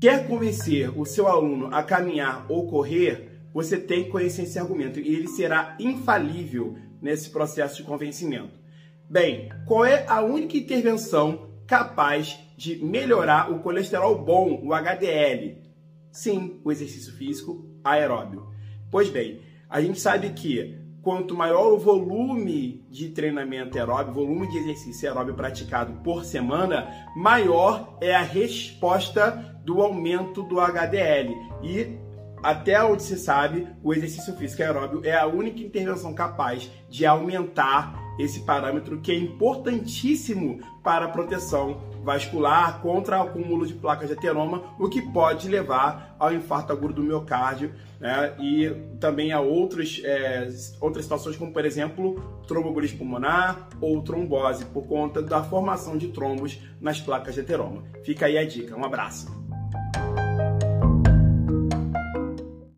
Quer convencer o seu aluno a caminhar ou correr, você tem que conhecer esse argumento e ele será infalível nesse processo de convencimento. Bem, qual é a única intervenção capaz de melhorar o colesterol bom, o HDL? Sim, o exercício físico aeróbio. Pois bem, a gente sabe que quanto maior o volume de treinamento aeróbio, volume de exercício aeróbio praticado por semana, maior é a resposta do aumento do HDL. E até onde se sabe, o exercício físico aeróbio é a única intervenção capaz de aumentar esse parâmetro que é importantíssimo para a proteção vascular contra o acúmulo de placas de ateroma, o que pode levar ao infarto agudo do miocárdio né? e também a outros, é, outras situações, como por exemplo tromboembolismo pulmonar ou trombose, por conta da formação de trombos nas placas de ateroma. Fica aí a dica. Um abraço.